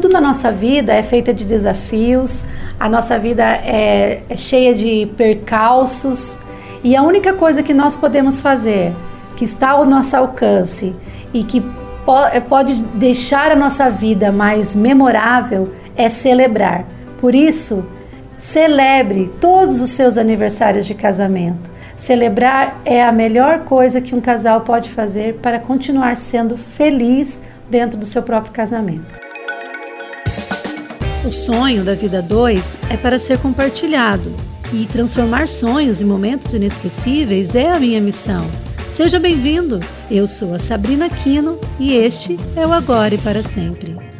tudo na nossa vida é feita de desafios, a nossa vida é, é cheia de percalços e a única coisa que nós podemos fazer, que está ao nosso alcance e que é, pode deixar a nossa vida mais memorável, é celebrar. Por isso, celebre todos os seus aniversários de casamento. Celebrar é a melhor coisa que um casal pode fazer para continuar sendo feliz dentro do seu próprio casamento. O sonho da vida 2 é para ser compartilhado e transformar sonhos em momentos inesquecíveis é a minha missão. Seja bem-vindo! Eu sou a Sabrina Quino e este é o Agora e para Sempre.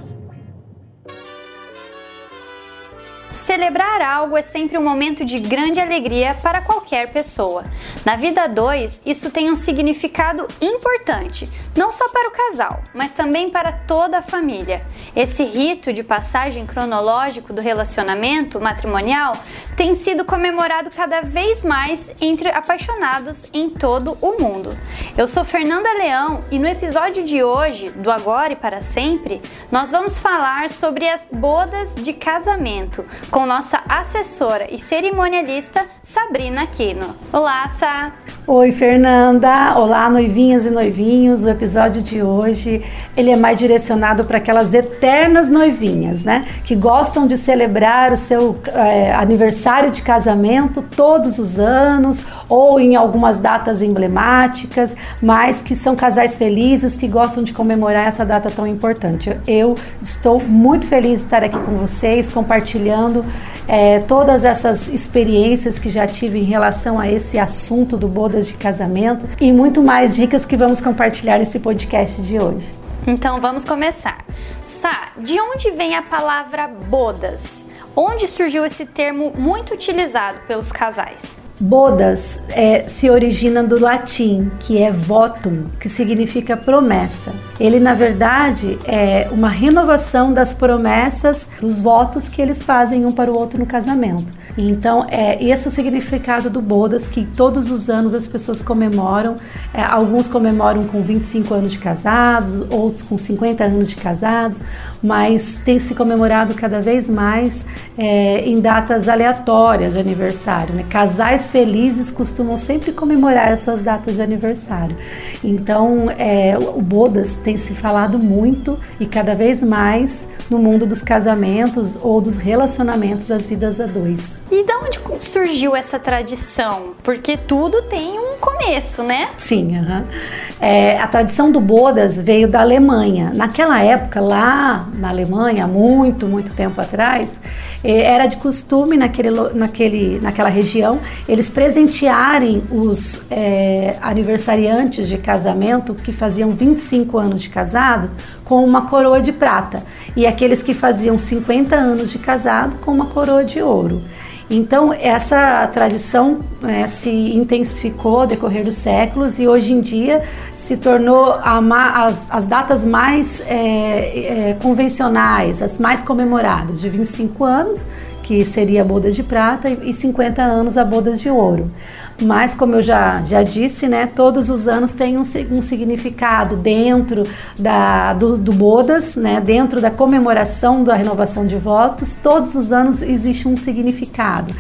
Celebrar algo é sempre um momento de grande alegria para qualquer pessoa. Na vida 2, isso tem um significado importante, não só para o casal, mas também para toda a família. Esse rito de passagem cronológico do relacionamento matrimonial tem sido comemorado cada vez mais entre apaixonados em todo o mundo. Eu sou Fernanda Leão e no episódio de hoje, do Agora e para Sempre, nós vamos falar sobre as bodas de casamento com com nossa assessora e cerimonialista Sabrina Aquino. Olá, Sá! Oi, Fernanda! Olá, noivinhas e noivinhos! O episódio de hoje ele é mais direcionado para aquelas eternas noivinhas, né? Que gostam de celebrar o seu é, aniversário de casamento todos os anos ou em algumas datas emblemáticas, mas que são casais felizes que gostam de comemorar essa data tão importante. Eu estou muito feliz de estar aqui com vocês, compartilhando é, todas essas experiências que já tive em relação a esse assunto do bodas de casamento e muito mais dicas que vamos compartilhar nesse podcast de hoje. Então vamos começar. Sá, de onde vem a palavra bodas? Onde surgiu esse termo muito utilizado pelos casais? Bodas é, se origina do latim, que é votum, que significa promessa. Ele, na verdade, é uma renovação das promessas, dos votos que eles fazem um para o outro no casamento. Então, é esse é o significado do Bodas, que todos os anos as pessoas comemoram. É, alguns comemoram com 25 anos de casados, outros com 50 anos de casados, mas tem se comemorado cada vez mais é, em datas aleatórias de aniversário. Né? Casais felizes costumam sempre comemorar as suas datas de aniversário. Então, é, o Bodas tem se falado muito e cada vez mais no mundo dos casamentos ou dos relacionamentos das vidas a dois. E de onde surgiu essa tradição? Porque tudo tem um começo, né? Sim, é, a tradição do Bodas veio da Alemanha. Naquela época, lá na Alemanha, muito, muito tempo atrás, é, era de costume naquele, naquele, naquela região eles presentearem os é, aniversariantes de casamento que faziam 25 anos de casado com uma coroa de prata e aqueles que faziam 50 anos de casado com uma coroa de ouro. Então, essa tradição é, se intensificou ao decorrer dos séculos e hoje em dia se tornou a, as, as, datas mais é, é, convencionais, as mais comemoradas, de 25 anos, que seria a boda de prata, e 50 anos a bodas de ouro. Mas, como eu já, já disse, né, todos os anos tem um, um significado dentro da, do, do Bodas, né, dentro da comemoração da renovação de votos, todos os anos existe um significado.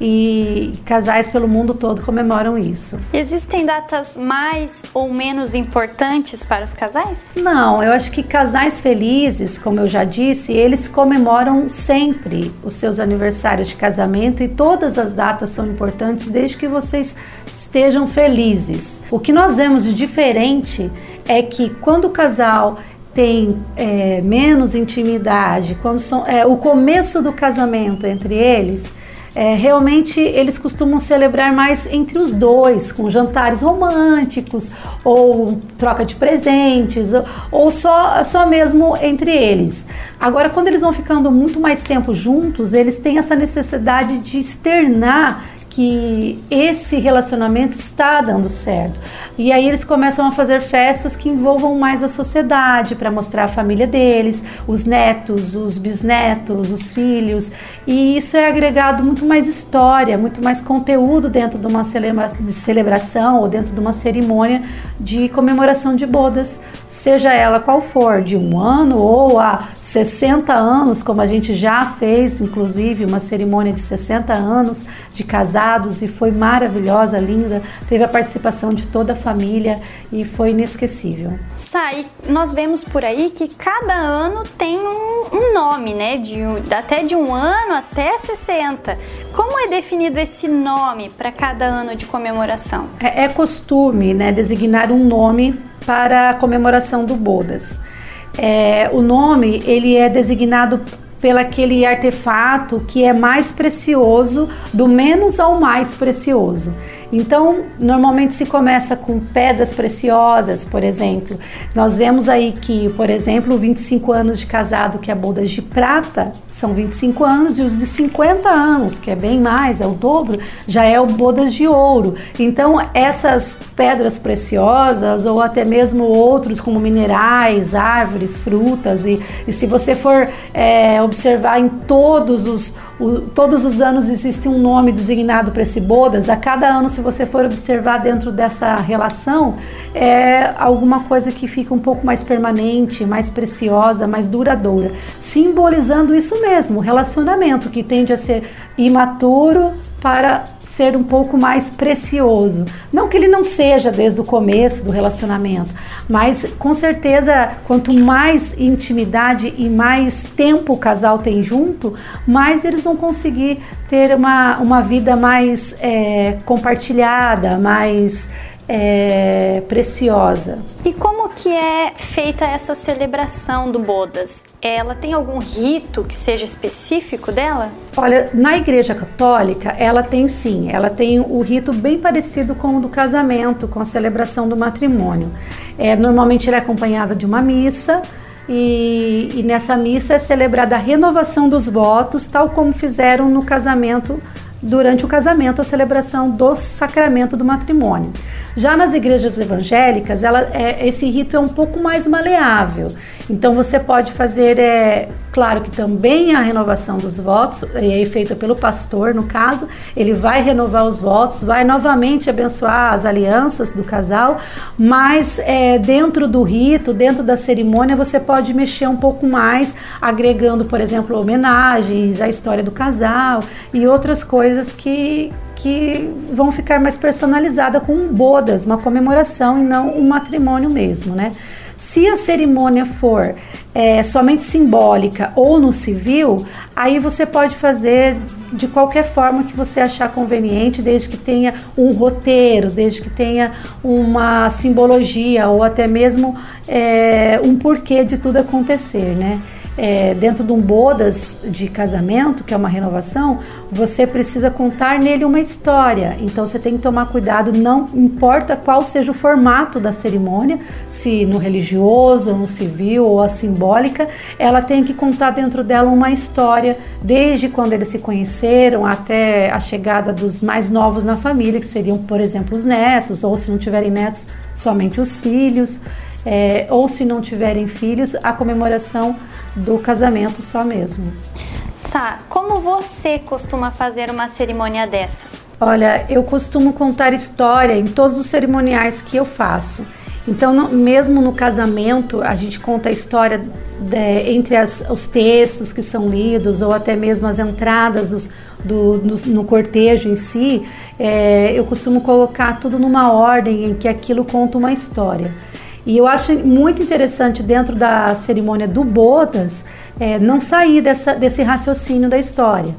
E casais pelo mundo todo comemoram isso. Existem datas mais ou menos importantes para os casais? Não, eu acho que casais felizes, como eu já disse, eles comemoram sempre os seus aniversários de casamento e todas as datas são importantes desde que você vocês estejam felizes. O que nós vemos de diferente é que quando o casal tem é, menos intimidade, quando são, é, o começo do casamento entre eles, é, realmente eles costumam celebrar mais entre os dois, com jantares românticos, ou troca de presentes, ou, ou só, só mesmo entre eles. Agora, quando eles vão ficando muito mais tempo juntos, eles têm essa necessidade de externar que esse relacionamento está dando certo. E aí eles começam a fazer festas que envolvam mais a sociedade para mostrar a família deles, os netos, os bisnetos, os filhos. E isso é agregado muito mais história, muito mais conteúdo dentro de uma celebração ou dentro de uma cerimônia de comemoração de bodas, seja ela qual for, de um ano ou há 60 anos, como a gente já fez, inclusive, uma cerimônia de 60 anos de casados e foi maravilhosa, linda. Teve a participação de toda a família e foi inesquecível. Sai, nós vemos por aí que cada ano tem um, um nome, né? De, até de um ano até 60. Como é definido esse nome para cada ano de comemoração? É, é costume, né, designar um nome para a comemoração do Bodas. É, o nome ele é designado pelo aquele artefato que é mais precioso, do menos ao mais precioso. Então, normalmente se começa com pedras preciosas, por exemplo. Nós vemos aí que, por exemplo, 25 anos de casado, que é bodas de prata, são 25 anos, e os de 50 anos, que é bem mais, é o dobro, já é o bodas de ouro. Então, essas pedras preciosas, ou até mesmo outros, como minerais, árvores, frutas, e, e se você for é, observar em todos os o, todos os anos existe um nome designado para esse bodas. A cada ano, se você for observar dentro dessa relação, é alguma coisa que fica um pouco mais permanente, mais preciosa, mais duradoura, simbolizando isso mesmo, o relacionamento que tende a ser imaturo, para ser um pouco mais precioso. Não que ele não seja desde o começo do relacionamento, mas com certeza, quanto mais intimidade e mais tempo o casal tem junto, mais eles vão conseguir ter uma, uma vida mais é, compartilhada, mais é, preciosa. E como que é feita essa celebração do bodas? Ela tem algum rito que seja específico dela? Olha, na Igreja Católica, ela tem sim. Ela tem o rito bem parecido com o do casamento, com a celebração do matrimônio. É, normalmente ela é acompanhada de uma missa. E, e nessa missa é celebrada a renovação dos votos, tal como fizeram no casamento durante o casamento, a celebração do sacramento do matrimônio. Já nas igrejas evangélicas, ela, é, esse rito é um pouco mais maleável. Então você pode fazer, é, claro que também a renovação dos votos, é feita pelo pastor, no caso, ele vai renovar os votos, vai novamente abençoar as alianças do casal, mas é, dentro do rito, dentro da cerimônia, você pode mexer um pouco mais, agregando, por exemplo, homenagens à história do casal e outras coisas que, que vão ficar mais personalizada com um bodas, uma comemoração e não um matrimônio mesmo, né? Se a cerimônia for é, somente simbólica ou no civil, aí você pode fazer de qualquer forma que você achar conveniente, desde que tenha um roteiro, desde que tenha uma simbologia ou até mesmo é, um porquê de tudo acontecer, né? É, dentro de um bodas de casamento, que é uma renovação, você precisa contar nele uma história. Então você tem que tomar cuidado, não importa qual seja o formato da cerimônia, se no religioso, no civil ou a simbólica, ela tem que contar dentro dela uma história, desde quando eles se conheceram até a chegada dos mais novos na família, que seriam, por exemplo, os netos, ou se não tiverem netos, somente os filhos. É, ou se não tiverem filhos, a comemoração do casamento só mesmo. Sá, como você costuma fazer uma cerimônia dessas? Olha, eu costumo contar história em todos os cerimoniais que eu faço. Então, no, mesmo no casamento, a gente conta a história de, entre as, os textos que são lidos ou até mesmo as entradas dos, do, no, no, cortejo em si. É, eu costumo colocar tudo numa ordem em que aquilo conta uma história. E eu acho muito interessante dentro da cerimônia do bodas é, não sair dessa, desse raciocínio da história.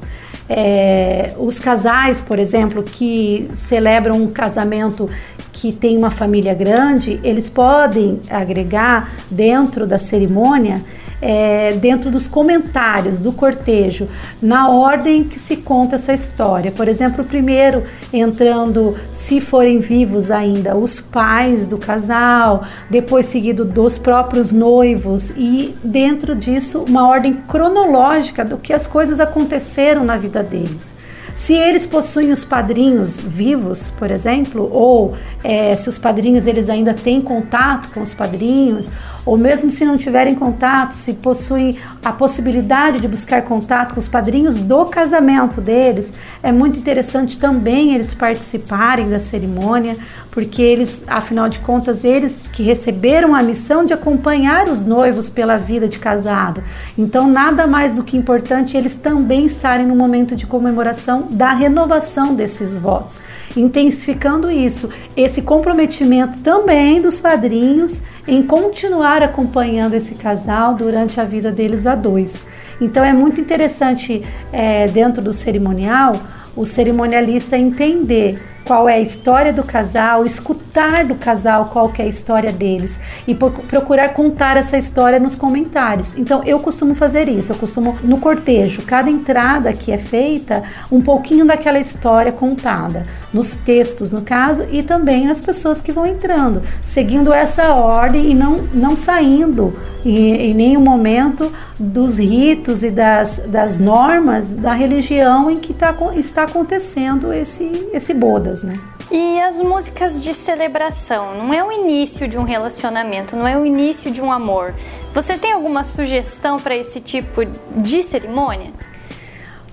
É, os casais, por exemplo, que celebram um casamento que tem uma família grande, eles podem agregar dentro da cerimônia é, dentro dos comentários do cortejo, na ordem que se conta essa história. Por exemplo, primeiro entrando, se forem vivos ainda, os pais do casal, depois seguido dos próprios noivos e dentro disso uma ordem cronológica do que as coisas aconteceram na vida deles. Se eles possuem os padrinhos vivos, por exemplo, ou é, se os padrinhos eles ainda têm contato com os padrinhos, ou mesmo se não tiverem contato, se possuem a possibilidade de buscar contato com os padrinhos do casamento deles, é muito interessante também eles participarem da cerimônia, porque eles, afinal de contas, eles que receberam a missão de acompanhar os noivos pela vida de casado. Então, nada mais do que importante eles também estarem no momento de comemoração da renovação desses votos, intensificando isso, esse comprometimento também dos padrinhos em continuar acompanhando esse casal durante a vida deles a dois. Então, é muito interessante é, dentro do cerimonial o cerimonialista entender qual é a história do casal, escutar do casal qual é a história deles e procurar contar essa história nos comentários. Então eu costumo fazer isso, eu costumo no cortejo, cada entrada que é feita, um pouquinho daquela história contada, nos textos no caso e também nas pessoas que vão entrando, seguindo essa ordem e não, não saindo em, em nenhum momento dos ritos e das, das normas da religião em que tá, está acontecendo esse, esse bodas, né? E as músicas de celebração, não é o início de um relacionamento, não é o início de um amor. Você tem alguma sugestão para esse tipo de cerimônia?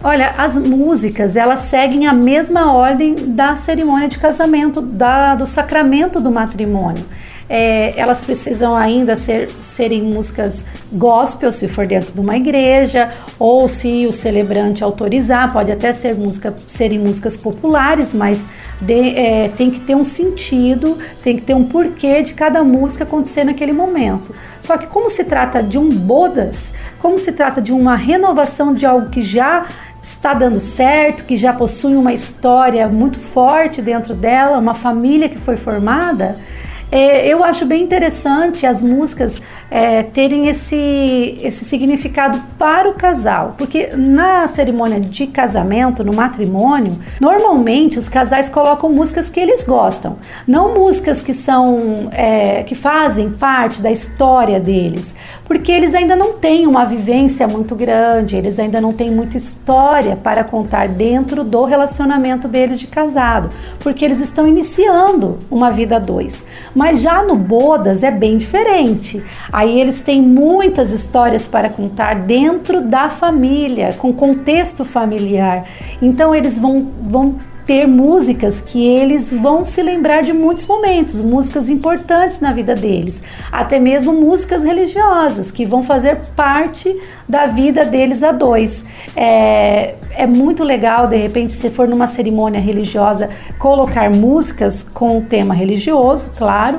Olha, as músicas elas seguem a mesma ordem da cerimônia de casamento, da, do sacramento do matrimônio. É, elas precisam ainda ser, serem músicas gospel, se for dentro de uma igreja, ou se o celebrante autorizar, pode até ser música, serem músicas populares, mas de, é, tem que ter um sentido, tem que ter um porquê de cada música acontecer naquele momento. Só que como se trata de um bodas, como se trata de uma renovação de algo que já está dando certo, que já possui uma história muito forte dentro dela, uma família que foi formada, é, eu acho bem interessante as músicas é, terem esse, esse significado para o casal, porque na cerimônia de casamento, no matrimônio, normalmente os casais colocam músicas que eles gostam, não músicas que são é, que fazem parte da história deles, porque eles ainda não têm uma vivência muito grande, eles ainda não têm muita história para contar dentro do relacionamento deles de casado, porque eles estão iniciando uma vida a dois. Mas já no bodas é bem diferente. Aí eles têm muitas histórias para contar dentro da família, com contexto familiar. Então eles vão, vão ter músicas que eles vão se lembrar de muitos momentos, músicas importantes na vida deles, até mesmo músicas religiosas que vão fazer parte da vida deles a dois. É, é muito legal, de repente, se for numa cerimônia religiosa, colocar músicas com o tema religioso, claro,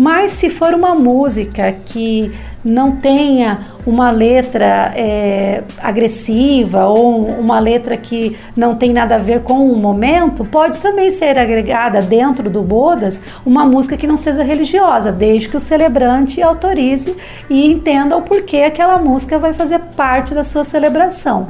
mas se for uma música que não tenha uma letra é, agressiva ou uma letra que não tem nada a ver com o momento, pode também ser agregada dentro do Bodas uma música que não seja religiosa, desde que o celebrante autorize e entenda o porquê aquela música vai fazer parte da sua celebração.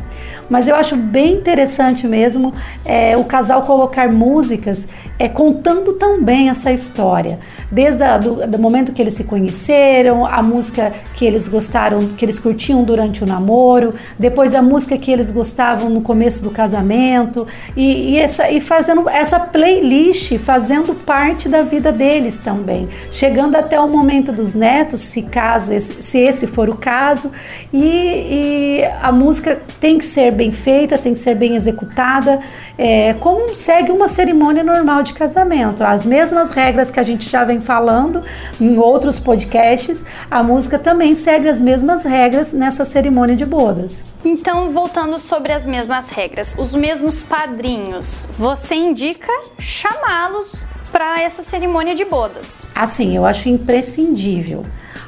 Mas eu acho bem interessante mesmo é, o casal colocar músicas é, contando também essa história. Desde o do, do momento que eles se conheceram, a música que eles gostaram, que eles curtiam durante o namoro, depois a música que eles gostavam no começo do casamento, e, e, essa, e fazendo essa playlist, fazendo parte da vida deles também, chegando até o momento dos netos, se caso esse, se esse for o caso, e, e a música tem que ser bem feita, tem que ser bem executada, é, como segue uma cerimônia normal de casamento. As mesmas regras que a gente já vem falando em outros podcasts, a música também segue as mesmas regras nessa cerimônia de bodas. Então, voltando sobre as mesmas regras, os mesmos padrinhos, você indica chamá-los para essa cerimônia de bodas? Assim, eu acho imprescindível.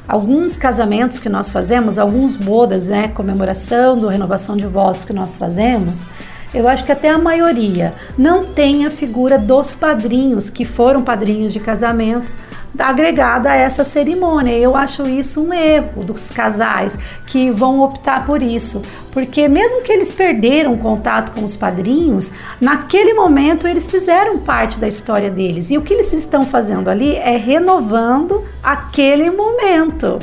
Alguns casamentos que nós fazemos, alguns bodas, né, comemoração do renovação de votos que nós fazemos, eu acho que até a maioria não tem a figura dos padrinhos que foram padrinhos de casamentos agregada a essa cerimônia. Eu acho isso um erro dos casais que vão optar por isso, porque mesmo que eles perderam contato com os padrinhos, naquele momento eles fizeram parte da história deles. E o que eles estão fazendo ali é renovando aquele momento.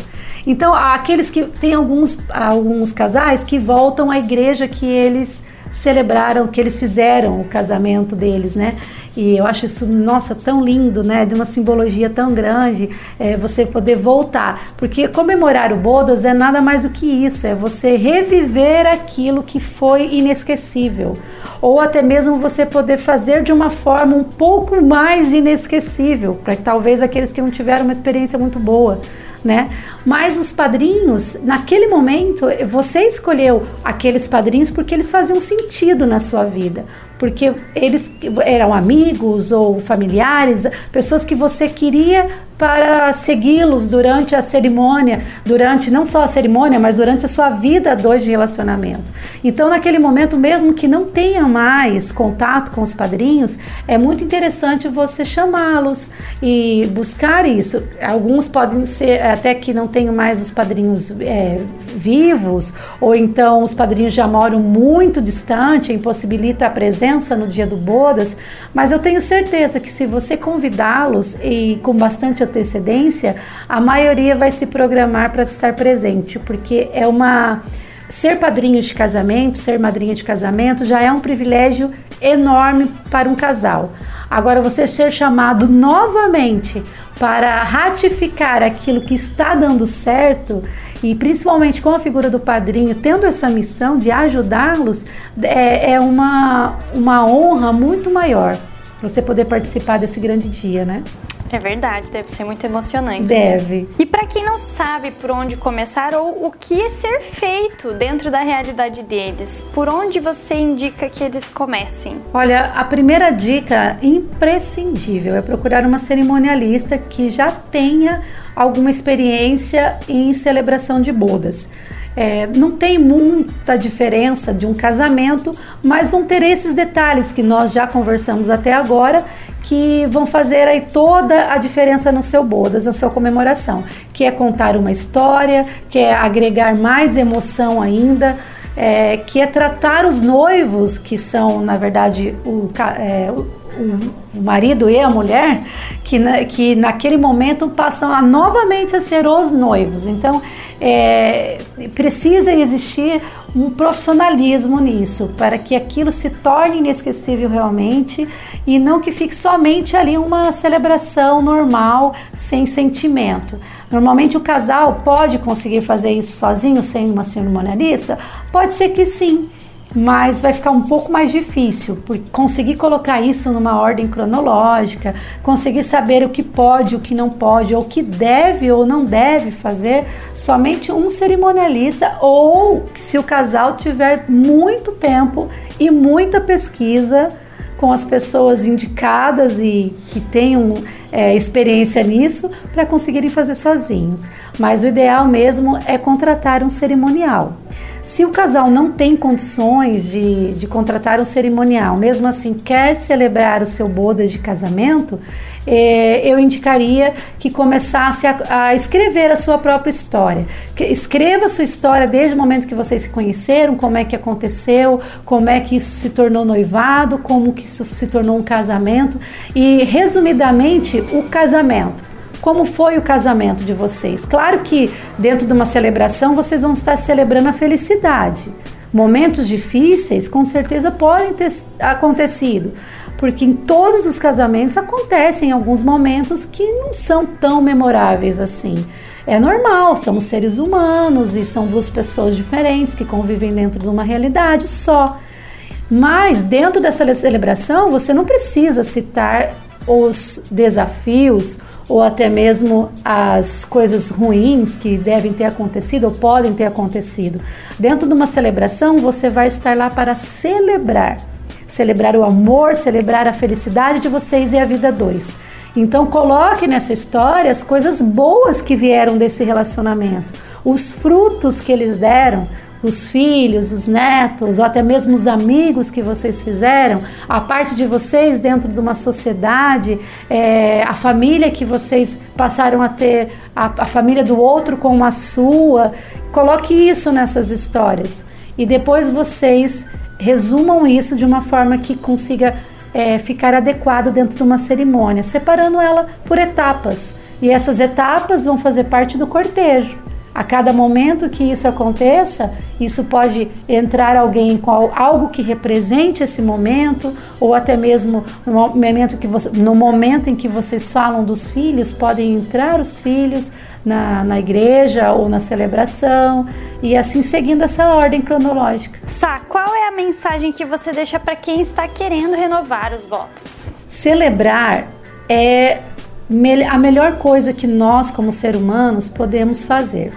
Então, aqueles que tem alguns, alguns casais que voltam à igreja que eles celebraram, que eles fizeram o casamento deles, né? E eu acho isso, nossa, tão lindo, né? De uma simbologia tão grande, é, você poder voltar. Porque comemorar o Bodas é nada mais do que isso, é você reviver aquilo que foi inesquecível. Ou até mesmo você poder fazer de uma forma um pouco mais inesquecível, para talvez aqueles que não tiveram uma experiência muito boa né? Mas os padrinhos, naquele momento, você escolheu aqueles padrinhos porque eles faziam sentido na sua vida, porque eles eram amigos ou familiares, pessoas que você queria para segui-los durante a cerimônia, durante não só a cerimônia, mas durante a sua vida dois de relacionamento. Então, naquele momento, mesmo que não tenha mais contato com os padrinhos, é muito interessante você chamá-los e buscar isso. Alguns podem ser até que não tenham mais os padrinhos é, vivos, ou então os padrinhos já moram muito distante, impossibilita a presença no dia do bodas, mas eu tenho certeza que se você convidá-los e com bastante antecedência, a maioria vai se programar para estar presente, porque é uma ser padrinho de casamento, ser madrinha de casamento já é um privilégio enorme para um casal. Agora você ser chamado novamente para ratificar aquilo que está dando certo e principalmente com a figura do padrinho tendo essa missão de ajudá-los é, é uma, uma honra muito maior você poder participar desse grande dia, né? É verdade, deve ser muito emocionante. Deve. E para quem não sabe por onde começar ou o que é ser feito dentro da realidade deles, por onde você indica que eles comecem? Olha, a primeira dica imprescindível é procurar uma cerimonialista que já tenha alguma experiência em celebração de bodas. É, não tem muita diferença de um casamento, mas vão ter esses detalhes que nós já conversamos até agora que vão fazer aí toda a diferença no seu bodas, na sua comemoração, que é contar uma história, que é agregar mais emoção ainda, é, que é tratar os noivos, que são na verdade o, é, o, o marido e a mulher, que, na, que naquele momento passam a, novamente a ser os noivos. Então é, precisa existir um profissionalismo nisso, para que aquilo se torne inesquecível realmente e não que fique somente ali uma celebração normal, sem sentimento. Normalmente o casal pode conseguir fazer isso sozinho, sem uma cerimonialista? Pode ser que sim, mas vai ficar um pouco mais difícil, porque conseguir colocar isso numa ordem cronológica, conseguir saber o que pode, o que não pode, ou o que deve ou não deve fazer, somente um cerimonialista, ou se o casal tiver muito tempo e muita pesquisa com as pessoas indicadas e que tenham é, experiência nisso para conseguirem fazer sozinhos. Mas o ideal mesmo é contratar um cerimonial. Se o casal não tem condições de, de contratar um cerimonial, mesmo assim quer celebrar o seu bodas de casamento, eh, eu indicaria que começasse a, a, escrever a sua própria história. Que, escreva a sua história desde o momento que vocês se conheceram, como é que aconteceu, como é que isso se tornou noivado, como que isso se tornou um casamento e, resumidamente, o casamento como foi o casamento de vocês. Claro que dentro de uma celebração vocês vão estar celebrando a felicidade. Momentos difíceis com certeza podem ter acontecido, porque em todos os casamentos acontecem alguns momentos que não são tão memoráveis assim. É normal, somos seres humanos e são duas pessoas diferentes que convivem dentro de uma realidade só. Mas dentro dessa celebração você não precisa citar os desafios ou até mesmo as coisas ruins que devem ter acontecido ou podem ter acontecido. Dentro de uma celebração, você vai estar lá para celebrar. Celebrar o amor, celebrar a felicidade de vocês e a vida dois. Então coloque nessa história as coisas boas que vieram desse relacionamento, os frutos que eles deram, os filhos, os netos, ou até mesmo os amigos que vocês fizeram, a parte de vocês dentro de uma sociedade, é, a família que vocês passaram a ter, a, a família do outro com a sua. Coloque isso nessas histórias e depois vocês resumam isso de uma forma que consiga é, ficar adequado dentro de uma cerimônia, separando ela por etapas. E essas etapas vão fazer parte do cortejo. A cada momento que isso aconteça, isso pode entrar alguém com algo que represente esse momento, ou até mesmo no momento, que você, no momento em que vocês falam dos filhos, podem entrar os filhos na, na igreja ou na celebração, e assim seguindo essa ordem cronológica. Sá, qual é a mensagem que você deixa para quem está querendo renovar os votos? Celebrar é a melhor coisa que nós, como seres humanos, podemos fazer.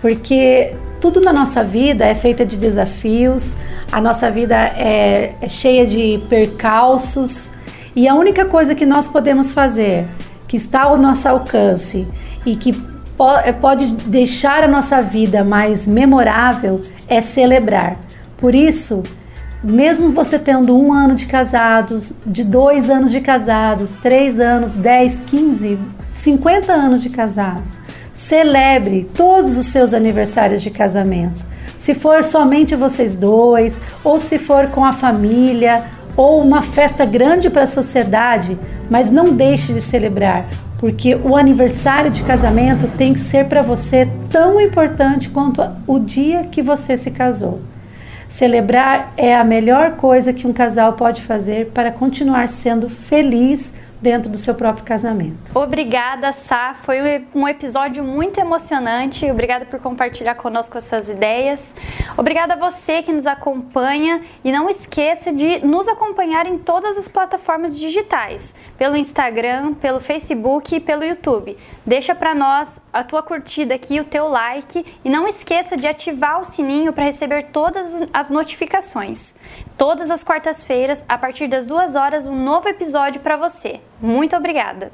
Porque tudo na nossa vida é feita de desafios, a nossa vida é, é cheia de percalços e a única coisa que nós podemos fazer, que está ao nosso alcance e que é, pode deixar a nossa vida mais memorável, é celebrar. Por isso, mesmo você tendo um ano de casados, de dois anos de casados, três anos, dez, quinze, cinquenta anos de casados, celebre todos os seus aniversários de casamento. Se for somente vocês dois, ou se for com a família, ou uma festa grande para a sociedade, mas não deixe de celebrar, porque o aniversário de casamento tem que ser para você tão importante quanto o dia que você se casou. Celebrar é a melhor coisa que um casal pode fazer para continuar sendo feliz dentro do seu próprio casamento. Obrigada, Sá. Foi um episódio muito emocionante. Obrigada por compartilhar conosco as suas ideias. Obrigada a você que nos acompanha e não esqueça de nos acompanhar em todas as plataformas digitais, pelo Instagram, pelo Facebook e pelo YouTube. Deixa para nós a tua curtida aqui, o teu like e não esqueça de ativar o sininho para receber todas as notificações. Todas as quartas-feiras, a partir das duas horas, um novo episódio para você. Muito obrigada!